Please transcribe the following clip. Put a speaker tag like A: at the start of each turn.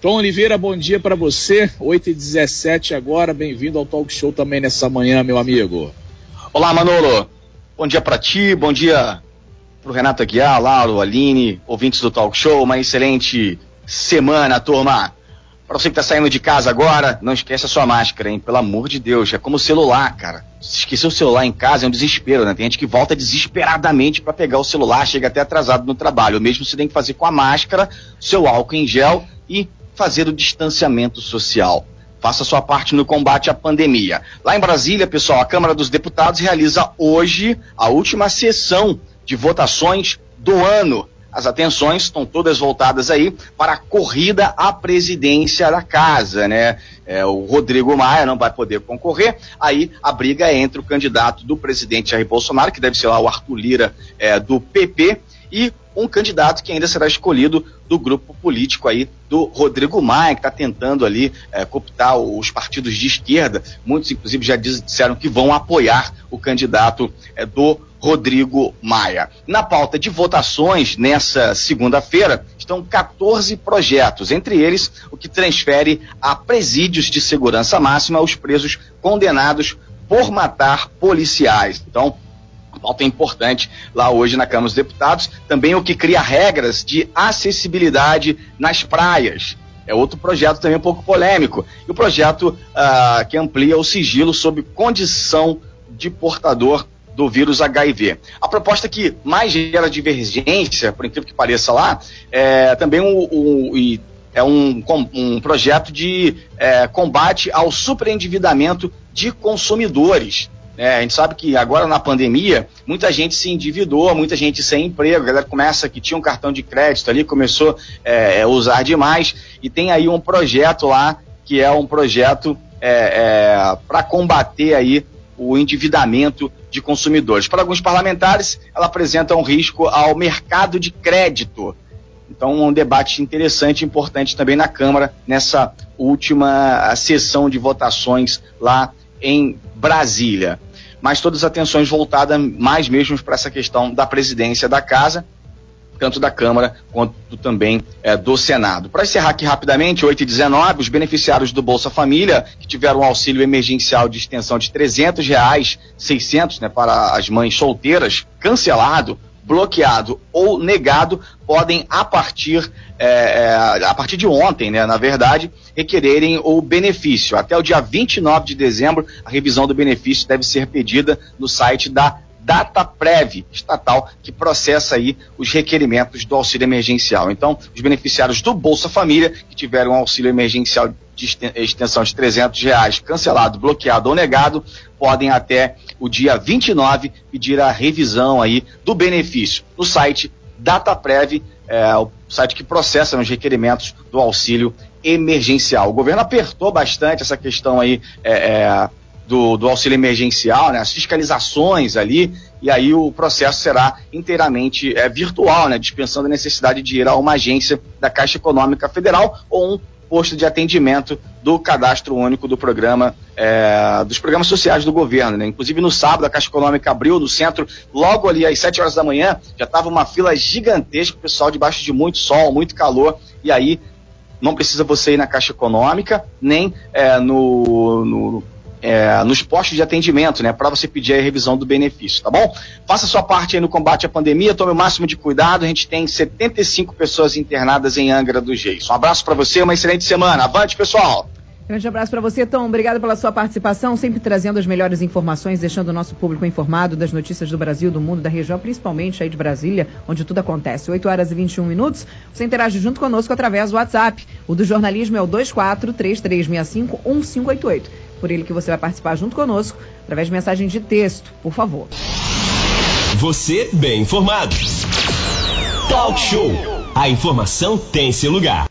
A: Tom Oliveira, bom dia para você. 8 e 17 agora, bem-vindo ao Talk Show também nessa manhã, meu amigo.
B: Olá, Manolo. Bom dia para ti, bom dia pro Renato Aguiar, Lauro, Aline, ouvintes do Talk Show. Uma excelente semana, turma. Para você que tá saindo de casa agora, não esquece a sua máscara, hein? Pelo amor de Deus, é como celular, cara. Se esquecer o celular em casa é um desespero, né? Tem gente que volta desesperadamente para pegar o celular, chega até atrasado no trabalho. O mesmo você tem que fazer com a máscara, seu álcool em gel e fazer o distanciamento social. Faça sua parte no combate à pandemia. Lá em Brasília, pessoal, a Câmara dos Deputados realiza hoje a última sessão de votações do ano as atenções estão todas voltadas aí para a corrida à presidência da casa, né? É, o Rodrigo Maia não vai poder concorrer, aí a briga é entre o candidato do presidente Jair Bolsonaro, que deve ser lá o Arthur Lira é, do PP, e um candidato que ainda será escolhido do grupo político aí do Rodrigo Maia, que está tentando ali é, cooptar os partidos de esquerda. Muitos, inclusive, já disseram que vão apoiar o candidato é, do Rodrigo Maia. Na pauta de votações, nessa segunda-feira, estão 14 projetos, entre eles o que transfere a presídios de segurança máxima os presos condenados por matar policiais. Então, pauta importante lá hoje na Câmara dos Deputados. Também o que cria regras de acessibilidade nas praias. É outro projeto também um pouco polêmico. E o projeto uh, que amplia o sigilo sob condição de portador do vírus HIV. A proposta que mais gera divergência, por incrível que pareça lá, é também um, um, é um, um projeto de é, combate ao superendividamento de consumidores. É, a gente sabe que agora na pandemia, muita gente se endividou, muita gente sem emprego, a galera começa que tinha um cartão de crédito ali, começou é, a usar demais, e tem aí um projeto lá, que é um projeto é, é para combater aí o endividamento de consumidores. Para alguns parlamentares, ela apresenta um risco ao mercado de crédito. Então, um debate interessante e importante também na Câmara, nessa última sessão de votações lá em Brasília mas todas as atenções voltadas mais mesmo para essa questão da presidência da casa, tanto da Câmara quanto também é, do Senado. Para encerrar aqui rapidamente, 8 e 19, os beneficiários do Bolsa Família, que tiveram um auxílio emergencial de extensão de 300 reais, 600 né, para as mães solteiras, cancelado, bloqueado ou negado podem a partir é, é, a partir de ontem, né, na verdade, requererem o benefício. Até o dia 29 de dezembro, a revisão do benefício deve ser pedida no site da DataPrev estatal que processa aí os requerimentos do auxílio emergencial. Então, os beneficiários do Bolsa Família que tiveram um auxílio emergencial de extensão de 300 reais cancelado, bloqueado ou negado, podem até o dia 29 pedir a revisão aí do benefício no site DataPrev, é, o site que processa os requerimentos do auxílio emergencial. O governo apertou bastante essa questão aí é, é, do, do, auxílio emergencial, né, as fiscalizações ali, e aí o processo será inteiramente é, virtual, né, dispensando a necessidade de ir a uma agência da Caixa Econômica Federal ou um posto de atendimento do cadastro único do programa, é, dos programas sociais do governo. Né? Inclusive no sábado a Caixa Econômica abriu no centro, logo ali às 7 horas da manhã, já estava uma fila gigantesca, o pessoal debaixo de muito sol, muito calor, e aí não precisa você ir na Caixa Econômica, nem é, no, no é, nos postos de atendimento, né, para você pedir a revisão do benefício, tá bom? Faça sua parte aí no combate à pandemia, tome o máximo de cuidado. A gente tem 75 pessoas internadas em Angra dos Reis. Um abraço para você, uma excelente semana. Avante, pessoal!
C: Grande abraço para você, Tom. Obrigado pela sua participação, sempre trazendo as melhores informações, deixando o nosso público informado das notícias do Brasil, do mundo, da região, principalmente aí de Brasília, onde tudo acontece. 8 horas e 21 minutos. Você interage junto conosco através do WhatsApp. O do jornalismo é o 2433651588 por ele que você vai participar junto conosco, através de mensagem de texto, por favor.
D: Você bem informado. Talk Show. A informação tem seu lugar.